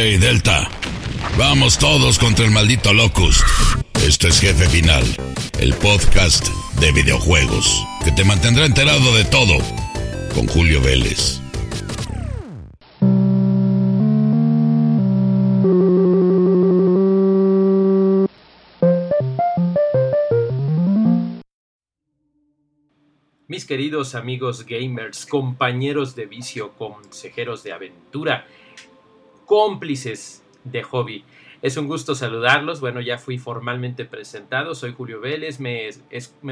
Hey, Delta. Vamos todos contra el maldito Locust. Este es Jefe Final, el podcast de videojuegos que te mantendrá enterado de todo con Julio Vélez. Mis queridos amigos gamers, compañeros de vicio, consejeros de aventura, cómplices de hobby. Es un gusto saludarlos. Bueno, ya fui formalmente presentado. Soy Julio Vélez. Me,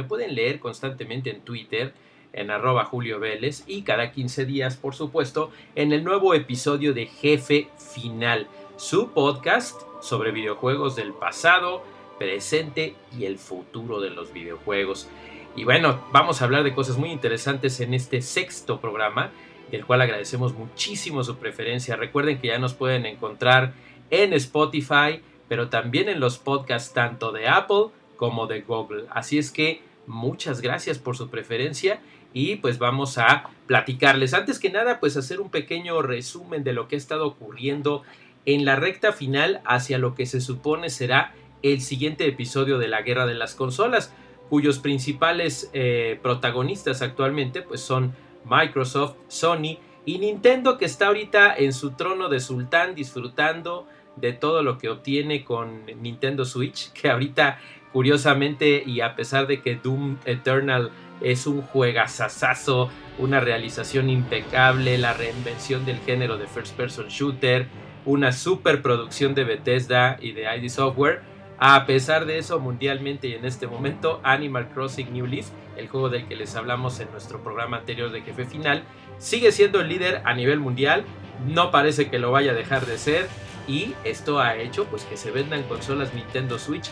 pueden leer constantemente en Twitter, en arroba Julio Vélez. Y cada 15 días, por supuesto, en el nuevo episodio de Jefe Final, su podcast sobre videojuegos del pasado, presente y el futuro de los videojuegos. Y bueno, vamos a hablar de cosas muy interesantes en este sexto programa, del cual agradecemos muchísimo su preferencia. Recuerden que ya nos pueden encontrar en Spotify, pero también en los podcasts tanto de Apple como de Google. Así es que muchas gracias por su preferencia y pues vamos a platicarles. Antes que nada, pues hacer un pequeño resumen de lo que ha estado ocurriendo en la recta final hacia lo que se supone será el siguiente episodio de la Guerra de las Consolas cuyos principales eh, protagonistas actualmente pues son Microsoft, Sony y Nintendo que está ahorita en su trono de sultán disfrutando de todo lo que obtiene con Nintendo Switch, que ahorita curiosamente y a pesar de que Doom Eternal es un juegazazazo, una realización impecable, la reinvención del género de first person shooter, una superproducción de Bethesda y de ID Software, a pesar de eso, mundialmente y en este momento, Animal Crossing New Leaf, el juego del que les hablamos en nuestro programa anterior de jefe final, sigue siendo el líder a nivel mundial, no parece que lo vaya a dejar de ser y esto ha hecho pues que se vendan consolas Nintendo Switch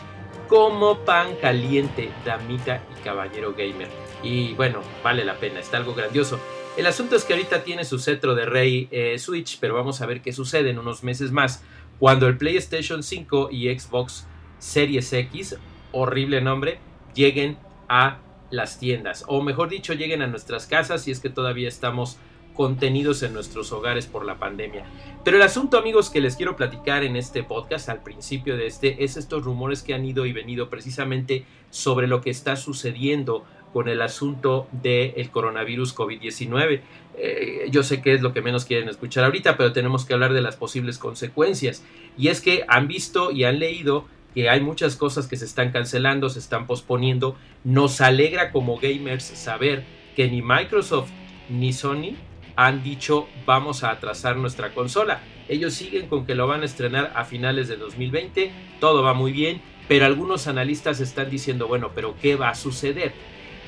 como pan caliente, damita y caballero gamer. Y bueno, vale la pena, está algo grandioso. El asunto es que ahorita tiene su cetro de rey eh, Switch, pero vamos a ver qué sucede en unos meses más, cuando el PlayStation 5 y Xbox Series X, horrible nombre, lleguen a las tiendas, o mejor dicho, lleguen a nuestras casas si es que todavía estamos contenidos en nuestros hogares por la pandemia. Pero el asunto, amigos, que les quiero platicar en este podcast, al principio de este, es estos rumores que han ido y venido precisamente sobre lo que está sucediendo con el asunto del coronavirus COVID-19. Eh, yo sé que es lo que menos quieren escuchar ahorita, pero tenemos que hablar de las posibles consecuencias. Y es que han visto y han leído que hay muchas cosas que se están cancelando, se están posponiendo. Nos alegra como gamers saber que ni Microsoft ni Sony han dicho vamos a atrasar nuestra consola. Ellos siguen con que lo van a estrenar a finales de 2020, todo va muy bien, pero algunos analistas están diciendo, bueno, pero ¿qué va a suceder?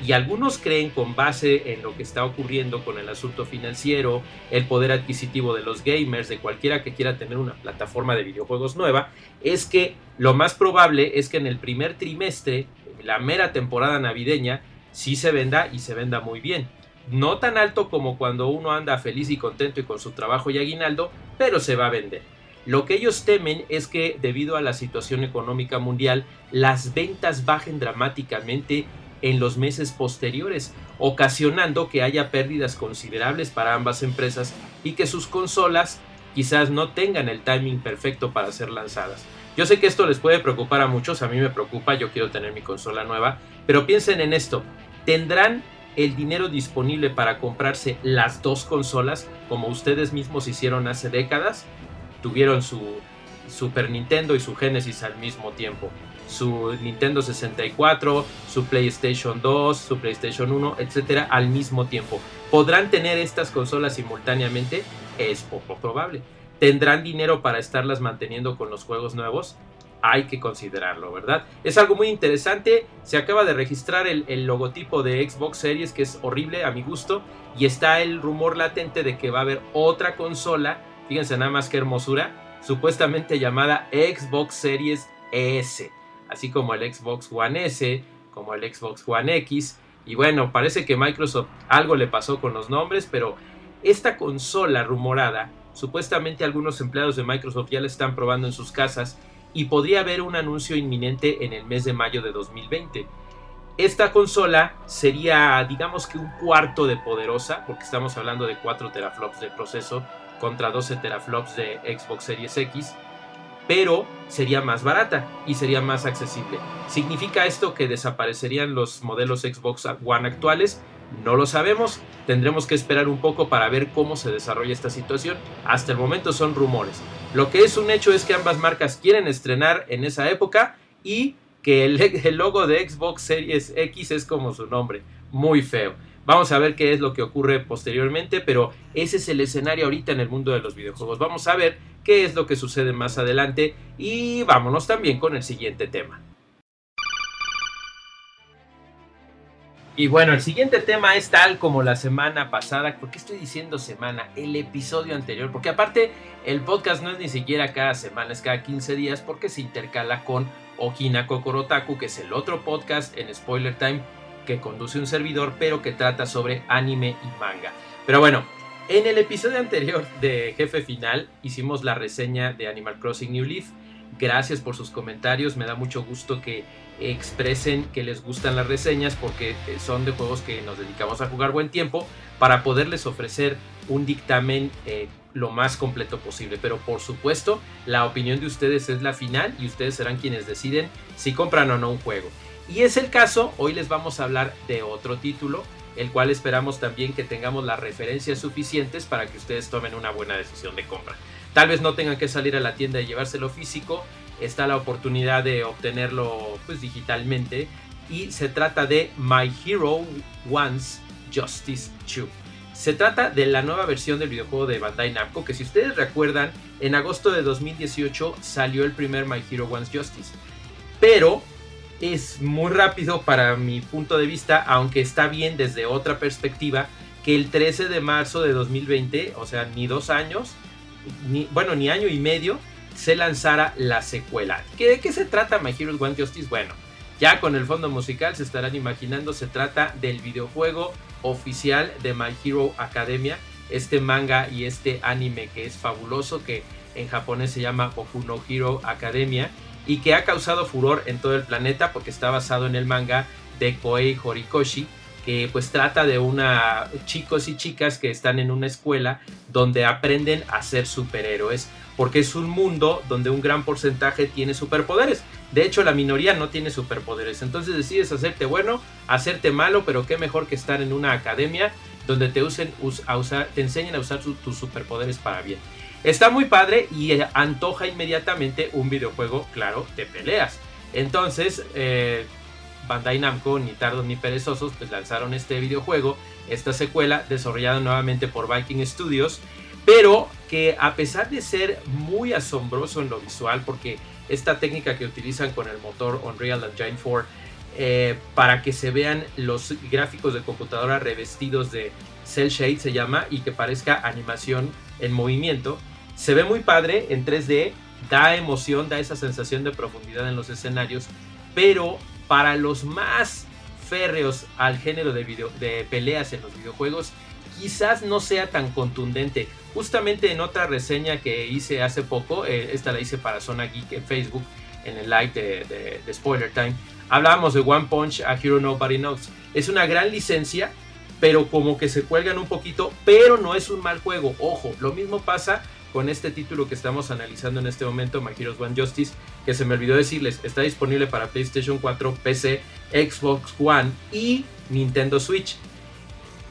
Y algunos creen con base en lo que está ocurriendo con el asunto financiero, el poder adquisitivo de los gamers, de cualquiera que quiera tener una plataforma de videojuegos nueva, es que lo más probable es que en el primer trimestre, la mera temporada navideña, sí se venda y se venda muy bien. No tan alto como cuando uno anda feliz y contento y con su trabajo y aguinaldo, pero se va a vender. Lo que ellos temen es que debido a la situación económica mundial, las ventas bajen dramáticamente en los meses posteriores, ocasionando que haya pérdidas considerables para ambas empresas y que sus consolas quizás no tengan el timing perfecto para ser lanzadas. Yo sé que esto les puede preocupar a muchos, a mí me preocupa, yo quiero tener mi consola nueva, pero piensen en esto, ¿tendrán el dinero disponible para comprarse las dos consolas como ustedes mismos hicieron hace décadas? Tuvieron su Super Nintendo y su Genesis al mismo tiempo su Nintendo 64, su PlayStation 2, su PlayStation 1, etcétera, al mismo tiempo. ¿Podrán tener estas consolas simultáneamente? Es poco probable. ¿Tendrán dinero para estarlas manteniendo con los juegos nuevos? Hay que considerarlo, ¿verdad? Es algo muy interesante. Se acaba de registrar el, el logotipo de Xbox Series, que es horrible a mi gusto, y está el rumor latente de que va a haber otra consola, fíjense nada más que hermosura, supuestamente llamada Xbox Series S así como el Xbox One S, como el Xbox One X. Y bueno, parece que Microsoft algo le pasó con los nombres, pero esta consola rumorada, supuestamente algunos empleados de Microsoft ya la están probando en sus casas y podría haber un anuncio inminente en el mes de mayo de 2020. Esta consola sería, digamos que un cuarto de poderosa, porque estamos hablando de 4 teraflops de proceso, contra 12 teraflops de Xbox Series X, pero sería más barata y sería más accesible. ¿Significa esto que desaparecerían los modelos Xbox One actuales? No lo sabemos, tendremos que esperar un poco para ver cómo se desarrolla esta situación. Hasta el momento son rumores. Lo que es un hecho es que ambas marcas quieren estrenar en esa época y que el, logo de Xbox Series X es como su nombre, muy feo. Vamos a ver qué es lo que ocurre posteriormente, pero ese es el escenario ahorita en el mundo de los videojuegos. Vamos a ver qué es lo que sucede más adelante y vámonos también con el siguiente tema. Y bueno, el siguiente tema es tal como la semana pasada. ¿Por qué estoy diciendo semana? El episodio anterior. Porque aparte, el podcast no es ni siquiera cada semana, es cada 15 días porque se intercala con Okina Kokorotaku, que es el otro podcast en Spoiler Time que conduce un servidor, pero que trata sobre anime y manga. Pero bueno, en el episodio anterior de Jefe Final hicimos la reseña de Animal Crossing New Leaf. Gracias por sus comentarios, me da mucho gusto que expresen que les gustan las reseñas porque eh, son de juegos que nos dedicamos a jugar buen tiempo para poderles ofrecer un dictamen eh, lo más completo posible. Pero por supuesto, la opinión de ustedes es la final y ustedes serán quienes deciden si compran o no un juego. Y es el caso, hoy les vamos a hablar de otro título, el cual esperamos también que tengamos las referencias suficientes para que ustedes tomen una buena decisión de compra. Tal vez no tengan que salir a la tienda y llevárselo físico, está la oportunidad de obtenerlo pues digitalmente y se trata de My Hero Wants Justice 2. Se trata de la nueva versión del videojuego de Bandai Namco que si ustedes recuerdan en agosto de 2018 salió el primer My Hero Wants Justice. Pero es muy rápido para mi punto de vista, aunque está bien desde otra perspectiva, que el 13 de marzo de 2020, o sea, ni dos años, ni, bueno, ni año y medio, se lanzara la secuela. ¿De qué se trata My Heroes One Justice? Bueno, ya con el fondo musical se estarán imaginando, se trata del videojuego oficial de My Hero Academia, este manga y este anime que es fabuloso, que en japonés se llama Boku Hero Academia y que ha causado furor en todo el planeta porque está basado en el manga de Koei Horikoshi, que pues trata de una chicos y chicas que están en una escuela donde aprenden a ser superhéroes porque es un mundo donde un gran porcentaje tiene superpoderes. De hecho, la minoría no tiene superpoderes. Entonces decides hacerte bueno, hacerte malo, pero qué mejor que estar en una academia donde te, usen, a usar, te enseñen a usar tus superpoderes para bien. Está muy padre y eh, antoja inmediatamente un videojuego, claro, de peleas. Entonces, eh, Bandai Namco, ni tardos ni perezosos, pues lanzaron este videojuego, esta secuela, desarrollada nuevamente por Viking Studios pero que a pesar de ser muy asombroso en lo visual, porque esta técnica que utilizan con el motor Unreal Engine 4 eh, para que se vean los gráficos de computadora revestidos de cel shade se llama y que parezca animación en movimiento, se ve muy padre en 3D, da emoción, da esa sensación de profundidad en los escenarios, pero para los más férreos al género de, de peleas en los videojuegos, quizás no sea tan contundente. Justamente en otra reseña que hice hace poco, eh, esta la hice para Zona Geek en Facebook, en el live de, Spoiler Time, hablábamos de One Punch a Hero Nobody Knows. Es una gran licencia, pero como que se cuelgan un poquito, pero no es un mal juego. Ojo, lo mismo pasa con este título que estamos analizando en este momento, My Heroes One Justice, que se me olvidó decirles, está disponible para PlayStation 4, PC, Xbox One y Nintendo Switch.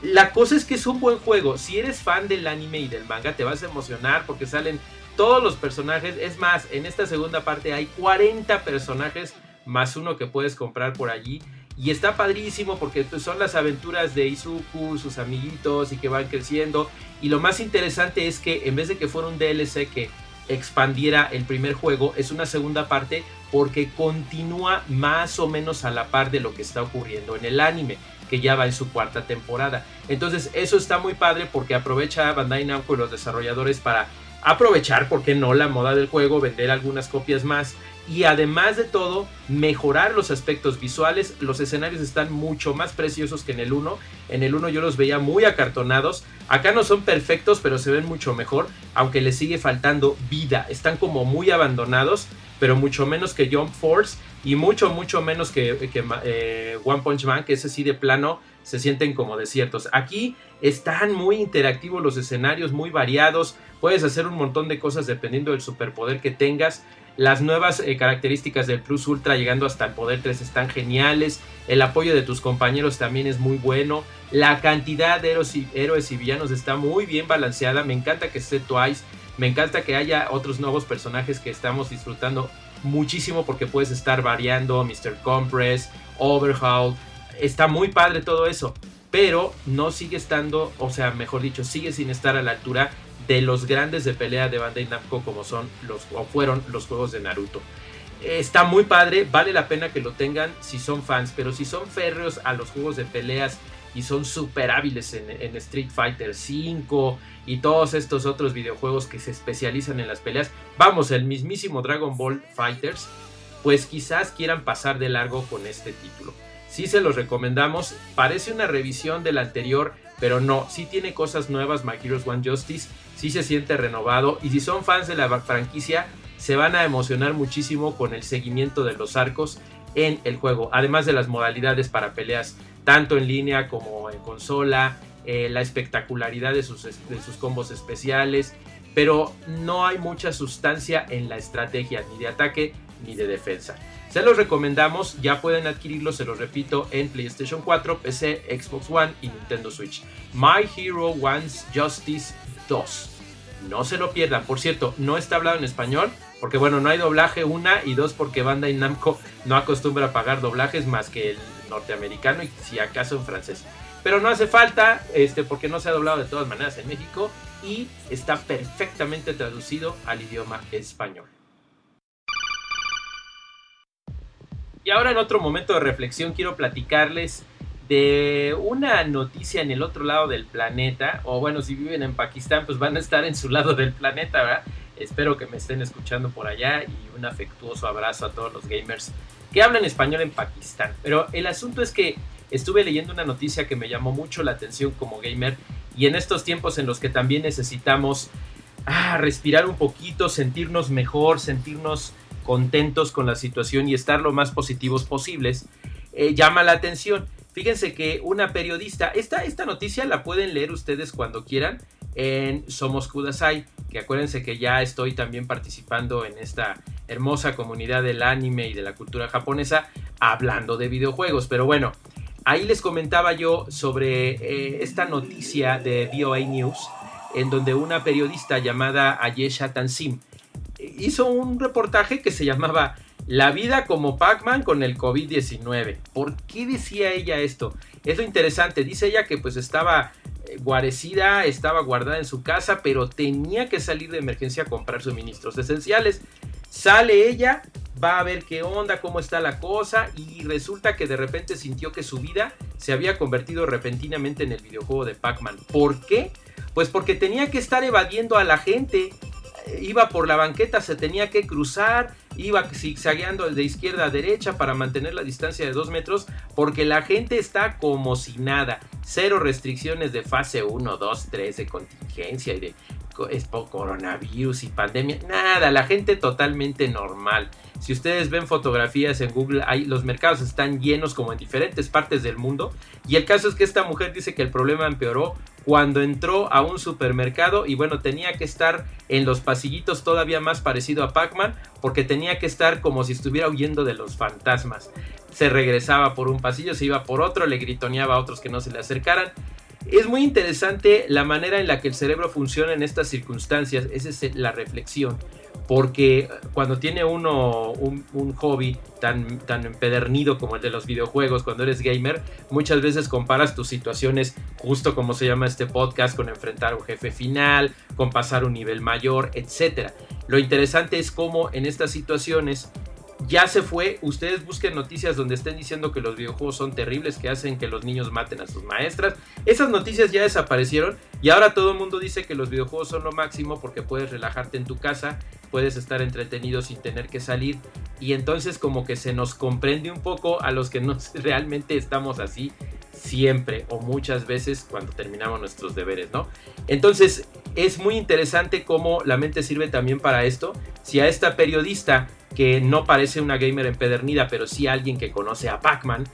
La cosa es que es un buen juego. Si eres fan del anime y del manga, te vas a emocionar porque salen todos los personajes. Es más, en esta segunda parte hay 40 personajes más uno que puedes comprar por allí. Y está padrísimo porque pues, son las aventuras de Izuku, sus amiguitos y que van creciendo. Y lo más interesante es que en vez de que fuera un DLC que expandiera el primer juego, es una segunda parte porque continúa más o menos a la par de lo que está ocurriendo en el anime que ya va en su cuarta temporada. Entonces eso está muy padre porque aprovecha Bandai Namco y los desarrolladores para aprovechar, ¿por qué no?, la moda del juego, vender algunas copias más y además de todo, mejorar los aspectos visuales. Los escenarios están mucho más preciosos que en el 1. En el 1 yo los veía muy acartonados. Acá no son perfectos, pero se ven mucho mejor, aunque les sigue faltando vida. Están como muy abandonados, pero mucho menos que Jump Force y mucho, mucho menos que, eh, One Punch Man, que ese sí de plano se sienten como desiertos. Aquí están muy interactivos los escenarios, muy variados, puedes hacer un montón de cosas dependiendo del superpoder que tengas. Las nuevas eh, características del Plus Ultra llegando hasta el poder 3 están geniales. El apoyo de tus compañeros también es muy bueno. La cantidad de héroes y, héroes villanos está muy bien balanceada. Me encanta que esté Twice. Me encanta que haya otros nuevos personajes que estamos disfrutando muchísimo porque puedes estar variando. Mr. Compress, Overhaul. Está muy padre todo eso. Pero no sigue estando, o sea, mejor dicho, sigue sin estar a la altura de los grandes de pelea de Bandai Namco como son los o fueron los juegos de Naruto. Está muy padre, vale la pena que lo tengan si son fans, pero si son férreos a los juegos de peleas y son súper hábiles en, Street Fighter 5 y todos estos otros videojuegos que se especializan en las peleas, vamos, el mismísimo Dragon Ball Fighters, pues quizás quieran pasar de largo con este título. Si se los recomendamos, parece una revisión del anterior, pero no, sí tiene cosas nuevas My Heroes One Justice. Sí se siente renovado y si son fans de la franquicia se van a emocionar muchísimo con el seguimiento de los arcos en el juego, además de las modalidades para peleas tanto en línea como en consola, eh, la espectacularidad de sus, de sus combos especiales, pero no hay mucha sustancia en la estrategia ni de ataque ni de defensa. Se los recomendamos, ya pueden adquirirlo, se los repito, en PlayStation 4, PC, Xbox One y Nintendo Switch. My Hero One's Justice 2. No se lo pierdan. Por cierto, no está hablado en español, porque bueno, no hay doblaje, una, y dos, porque Bandai Namco no acostumbra a pagar doblajes más que el norteamericano y si acaso en francés. Pero no hace falta, este, porque no se ha doblado de todas maneras en México y está perfectamente traducido al idioma español. Y ahora en otro momento de reflexión quiero platicarles de una noticia en el otro lado del planeta, o bueno, si viven en Pakistán, pues van a estar en su lado del planeta. Espero que me estén escuchando por allá y un afectuoso abrazo a todos los gamers que hablan español en Pakistán. Pero el asunto es que estuve leyendo una noticia que me llamó mucho la atención como gamer y en estos tiempos en los que también necesitamos ah, respirar un poquito, sentirnos mejor, sentirnos contentos con la situación y estar lo más positivos posibles, eh, llama la atención. Fíjense que una periodista, esta, esta noticia la pueden leer ustedes cuando quieran en Somos Kudasai, que acuérdense que ya estoy también participando en esta hermosa comunidad del anime y de la cultura japonesa hablando de videojuegos. Pero bueno, ahí les comentaba yo sobre eh, esta noticia de VOA News, en donde una periodista llamada Ayesha Tansim hizo un reportaje que se llamaba la vida como Pac-Man con el COVID-19. ¿Por qué decía ella esto? Es lo interesante. Dice ella que pues estaba eh, guarecida, estaba guardada en su casa, pero tenía que salir de emergencia a comprar suministros esenciales. Sale ella, va a ver qué onda, cómo está la cosa y resulta que de repente sintió que su vida se había convertido repentinamente en el videojuego de Pac-Man. ¿Por qué? Pues porque tenía que estar evadiendo a la gente. Iba por la banqueta, se tenía que cruzar, iba zigzagueando de izquierda a derecha para mantener la distancia de 2 metros, porque la gente está como si nada. Cero restricciones de fase 1, 2, 3 de contingencia y de coronavirus y pandemia. Nada, la gente totalmente normal. Si ustedes ven fotografías en Google, los mercados están llenos como en diferentes partes del mundo. Y el caso es que esta mujer dice que el problema empeoró cuando entró a un supermercado y bueno, tenía que estar en los pasillitos todavía más parecido a Pac-Man porque tenía que estar como si estuviera huyendo de los fantasmas. Se regresaba por un pasillo, se iba por otro, le gritoneaba a otros que no se le acercaran. Es muy interesante la manera en la que el cerebro funciona en estas circunstancias, esa es la reflexión porque cuando tiene uno un, hobby tan, tan empedernido como el de los videojuegos, cuando eres gamer, muchas veces comparas tus situaciones, justo como se llama este podcast, con enfrentar un jefe final, con pasar un nivel mayor, etc. Lo interesante es cómo en estas situaciones ya se fue. Ustedes busquen noticias donde estén diciendo que los videojuegos son terribles, que hacen que los niños maten a sus maestras. Esas noticias ya desaparecieron y ahora todo el mundo dice que los videojuegos son lo máximo porque puedes relajarte en tu casa, puedes estar entretenido sin tener que salir y entonces como que se nos comprende un poco a los que no realmente estamos así siempre o muchas veces cuando terminamos nuestros deberes, ¿no? Entonces es muy interesante cómo la mente sirve también para esto. Si a esta periodista que no parece una gamer empedernida, pero sí alguien que conoce a Pac-Man,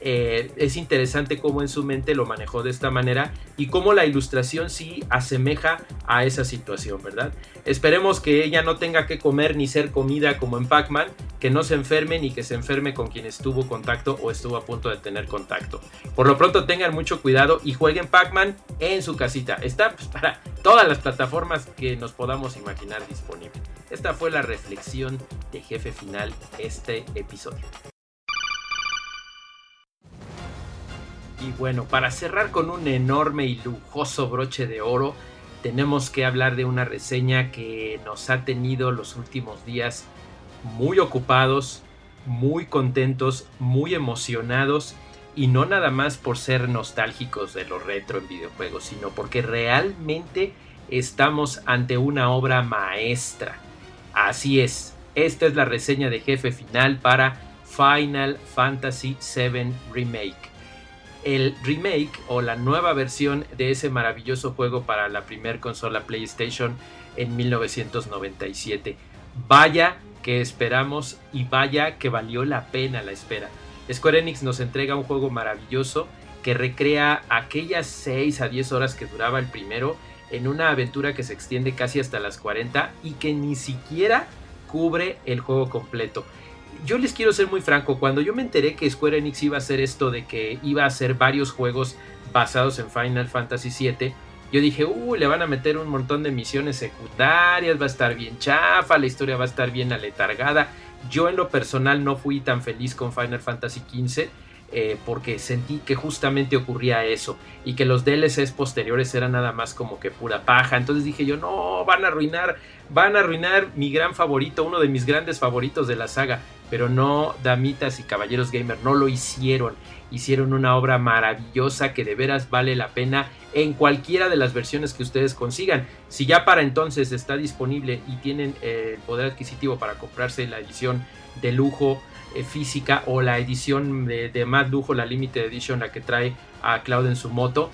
eh, es interesante cómo en su mente lo manejó de esta manera y cómo la ilustración sí asemeja a esa situación, ¿verdad? Esperemos que ella no tenga que comer ni ser comida como en Pac-Man, que no se enferme ni que se enferme con quien estuvo contacto o estuvo a punto de tener contacto. Por lo pronto tengan mucho cuidado y jueguen Pac-Man en su casita. Está pues, para todas las plataformas que nos podamos imaginar disponible. Esta fue la reflexión de jefe final este episodio. Y bueno, para cerrar con un enorme y lujoso broche de oro, tenemos que hablar de una reseña que nos ha tenido los últimos días muy ocupados, muy contentos, muy emocionados y no nada más por ser nostálgicos de lo retro en videojuegos, sino porque realmente estamos ante una obra maestra. Así es, esta es la reseña de jefe final para Final Fantasy VII Remake el remake o la nueva versión de ese maravilloso juego para la primer consola PlayStation en 1997. Vaya que esperamos y vaya que valió la pena la espera. Square Enix nos entrega un juego maravilloso que recrea aquellas 6 a 10 horas que duraba el primero en una aventura que se extiende casi hasta las 40 y que ni siquiera cubre el juego completo yo les quiero ser muy franco, cuando yo me enteré que Square Enix iba a hacer esto de que iba a hacer varios juegos basados en Final Fantasy VII, yo dije, uy, le van a meter un montón de misiones secundarias, va a estar bien chafa, la historia va a estar bien aletargada. Yo en lo personal no fui tan feliz con Final Fantasy XV eh, porque sentí que justamente ocurría eso y que los DLCs posteriores eran nada más como que pura paja. Entonces dije yo, no, van a arruinar, van a arruinar mi gran favorito, uno de mis grandes favoritos de la saga. Pero no, damitas y caballeros gamer, no lo hicieron. Hicieron una obra maravillosa que de veras vale la pena en cualquiera de las versiones que ustedes consigan. Si ya para entonces está disponible y tienen eh, el poder adquisitivo para comprarse la edición de lujo eh, física o la edición de, más lujo, la Limited Edition, la que trae a Cloud en su moto,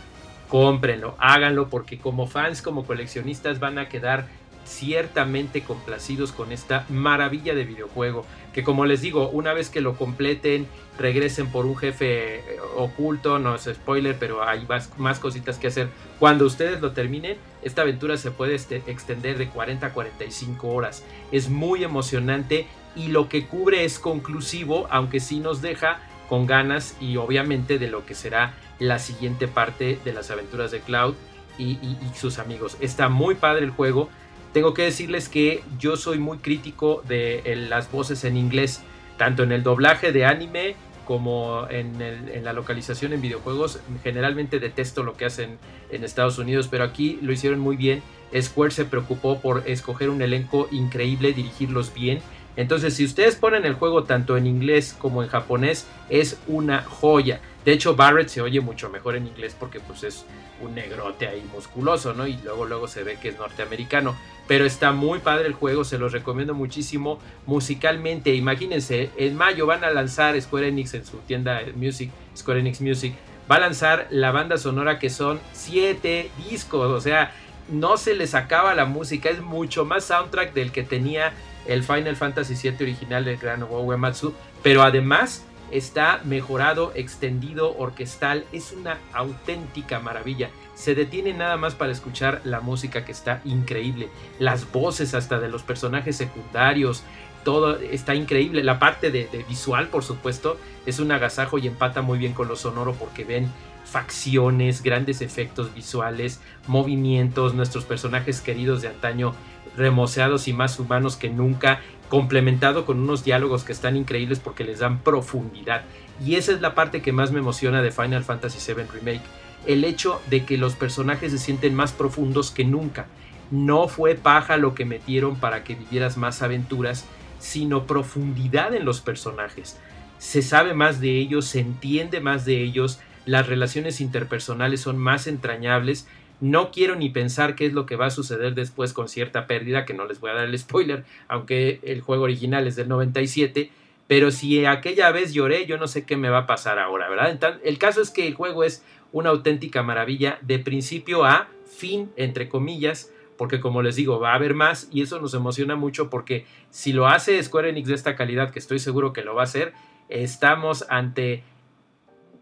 cómprenlo, háganlo porque como fans, como coleccionistas van a quedar ciertamente complacidos con esta maravilla de videojuego. Que como les digo, una vez que lo completen, regresen por un jefe eh, oculto, no es spoiler, pero hay más, más cositas que hacer. Cuando ustedes lo terminen, esta aventura se puede este, extender de 40 a 45 horas. Es muy emocionante y lo que cubre es conclusivo, aunque sí nos deja con ganas y obviamente de lo que será la siguiente parte de las aventuras de Cloud y, sus amigos. Está muy padre el juego. Tengo que decirles que yo soy muy crítico de las voces en inglés, tanto en el doblaje de anime como en, la localización en videojuegos. Generalmente detesto lo que hacen en Estados Unidos, pero aquí lo hicieron muy bien. Square se preocupó por escoger un elenco increíble, dirigirlos bien entonces, si ustedes ponen el juego tanto en inglés como en japonés, es una joya. De hecho, Barrett se oye mucho mejor en inglés porque pues es un negrote ahí musculoso, ¿no? Y luego luego se ve que es norteamericano. Pero está muy padre el juego, se los recomiendo muchísimo musicalmente. Imagínense, en mayo van a lanzar Square Enix en su tienda Music, Square Enix Music, va a lanzar la banda sonora que son siete discos, o sea, no se les acaba la música, es mucho más soundtrack del que tenía el Final Fantasy VII original del gran Uematsu, pero además está mejorado, extendido, orquestal, es una auténtica maravilla. Se detiene nada más para escuchar la música que está increíble, las voces hasta de los personajes secundarios, todo está increíble. La parte de, visual, por supuesto, es un agasajo y empata muy bien con lo sonoro porque ven facciones, grandes efectos visuales, movimientos, nuestros personajes queridos de antaño remoceados y más humanos que nunca, complementado con unos diálogos que están increíbles porque les dan profundidad. Y esa es la parte que más me emociona de Final Fantasy VII Remake, el hecho de que los personajes se sienten más profundos que nunca. No fue paja lo que metieron para que vivieras más aventuras, sino profundidad en los personajes. Se sabe más de ellos, se entiende más de ellos, las relaciones interpersonales son más entrañables no quiero ni pensar qué es lo que va a suceder después con cierta pérdida, que no les voy a dar el spoiler, aunque el juego original es del 97, pero si aquella vez lloré, yo no sé qué me va a pasar ahora, ¿verdad? el caso es que el juego es una auténtica maravilla de principio a fin, entre comillas, porque como les digo, va a haber más y eso nos emociona mucho porque si lo hace Square Enix de esta calidad, que estoy seguro que lo va a hacer, estamos ante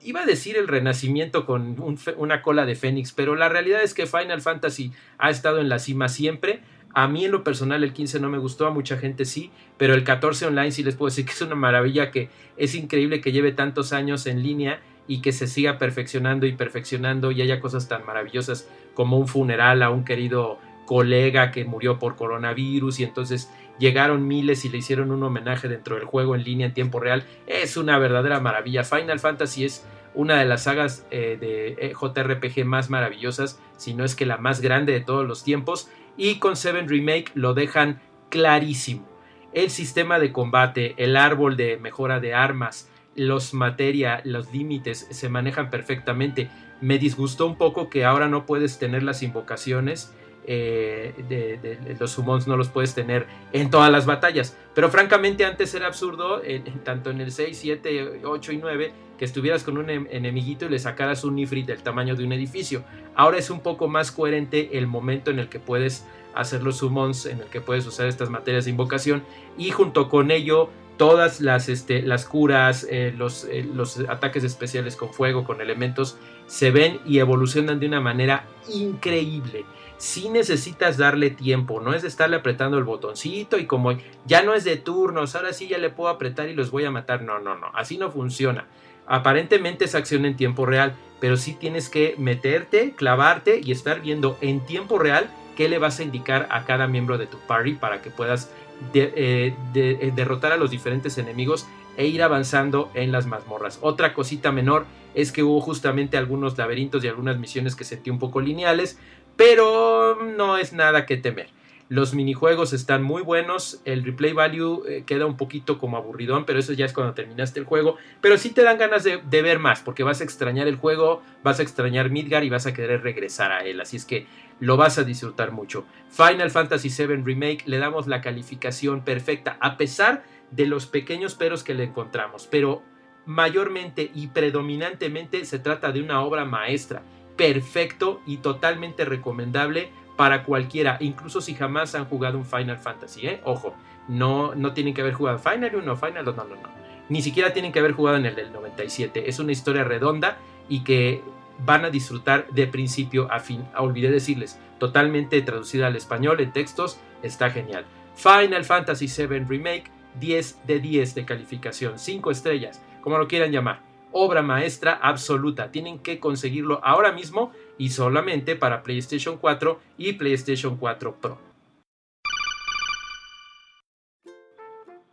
iba a decir el renacimiento con una cola de Fénix, pero la realidad es que Final Fantasy ha estado en la cima siempre. A mí en lo personal el 15 no me gustó, a mucha gente sí, pero el 14 online sí les puedo decir que es una maravilla, que es increíble que lleve tantos años en línea y que se siga perfeccionando y perfeccionando y haya cosas tan maravillosas como un funeral a un querido colega que murió por coronavirus y entonces llegaron miles y le hicieron un homenaje dentro del juego en línea en tiempo real. Es una verdadera maravilla. Final Fantasy es una de las sagas eh, de eh, JRPG más maravillosas, si no es que la más grande de todos los tiempos. Y con Seven Remake lo dejan clarísimo. El sistema de combate, el árbol de mejora de armas, los materia, los límites se manejan perfectamente. Me disgustó un poco que ahora no puedes tener las invocaciones eh, los summons no los puedes tener en todas las batallas. Pero francamente antes era absurdo, tanto en el 6, 7, 8 y 9, que estuvieras con un enemiguito y le sacaras un Ifrit del tamaño de un edificio. Ahora es un poco más coherente el momento en el que puedes hacer los summons, en el que puedes usar estas materias de invocación y junto con ello todas las, este, curas, eh, eh, los ataques especiales con fuego, con elementos, se ven y evolucionan de una manera increíble si necesitas darle tiempo, no es de estarle apretando el botoncito y como ya no es de turnos, ahora sí ya le puedo apretar y los voy a matar. No, no, no, así no funciona. Aparentemente es acción en tiempo real, pero sí tienes que meterte, clavarte y estar viendo en tiempo real qué le vas a indicar a cada miembro de tu party para que puedas eh, eh, derrotar a los diferentes enemigos e ir avanzando en las mazmorras. Otra cosita menor es que hubo justamente algunos laberintos y algunas misiones que sentí un poco lineales, pero no es nada que temer. Los minijuegos están muy buenos, el replay value eh, queda un poquito como aburridón, pero eso ya es cuando terminaste el juego. Pero sí te dan ganas de, ver más, porque vas a extrañar el juego, vas a extrañar Midgar y vas a querer regresar a él. Así es que lo vas a disfrutar mucho. Final Fantasy VII Remake le damos la calificación perfecta, a pesar de los pequeños peros que le encontramos. Pero mayormente y predominantemente se trata de una obra maestra perfecto y totalmente recomendable para cualquiera, incluso si jamás han jugado un Final Fantasy, ¿eh? Ojo, no, no tienen que haber jugado Final 1, Final 2, no, no, no. Ni siquiera tienen que haber jugado en el del 97. Es una historia redonda y que van a disfrutar de principio a fin. Ah, olvidé decirles, totalmente traducida al español en textos, está genial. Final Fantasy VII Remake, 10 de 10 de calificación, 5 estrellas, como lo quieran llamar obra maestra absoluta. Tienen que conseguirlo ahora mismo y solamente para PlayStation 4 y PlayStation 4 Pro.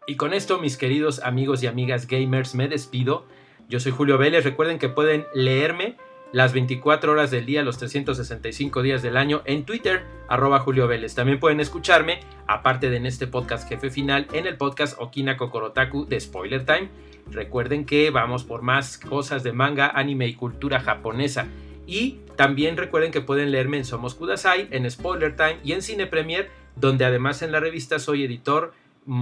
Y con esto, mis queridos amigos y amigas gamers, me despido. Yo soy Julio Vélez. Recuerden que pueden leerme las 24 horas del día, los 365 días del año en Twitter, arroba Julio Vélez. También pueden escucharme, aparte de en este podcast jefe final, en el podcast Okina Kokorotaku de Spoiler Time Recuerden que vamos por más cosas de manga, anime y cultura japonesa. Y también recuerden que pueden leerme en Somos Kudasai, en Spoiler Time y en Cine Premier, donde además en la revista soy editor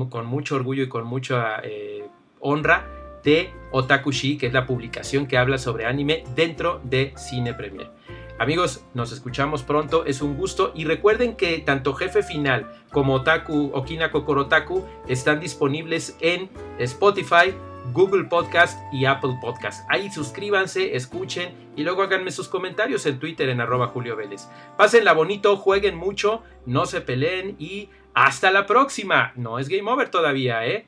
con mucho orgullo y con mucha eh, honra de Otakushi, que es la publicación que habla sobre anime dentro de Cine Premier. Amigos, nos escuchamos pronto, es un gusto y recuerden que tanto Jefe Final como Otaku Okina Kokorotaku están disponibles en Spotify, Google Podcast y Apple Podcast. Ahí suscríbanse, escuchen y luego háganme sus comentarios en Twitter en arroba Julio Vélez. Pásenla bonito, jueguen mucho, no se peleen y hasta la próxima. No es game over todavía, ¿eh?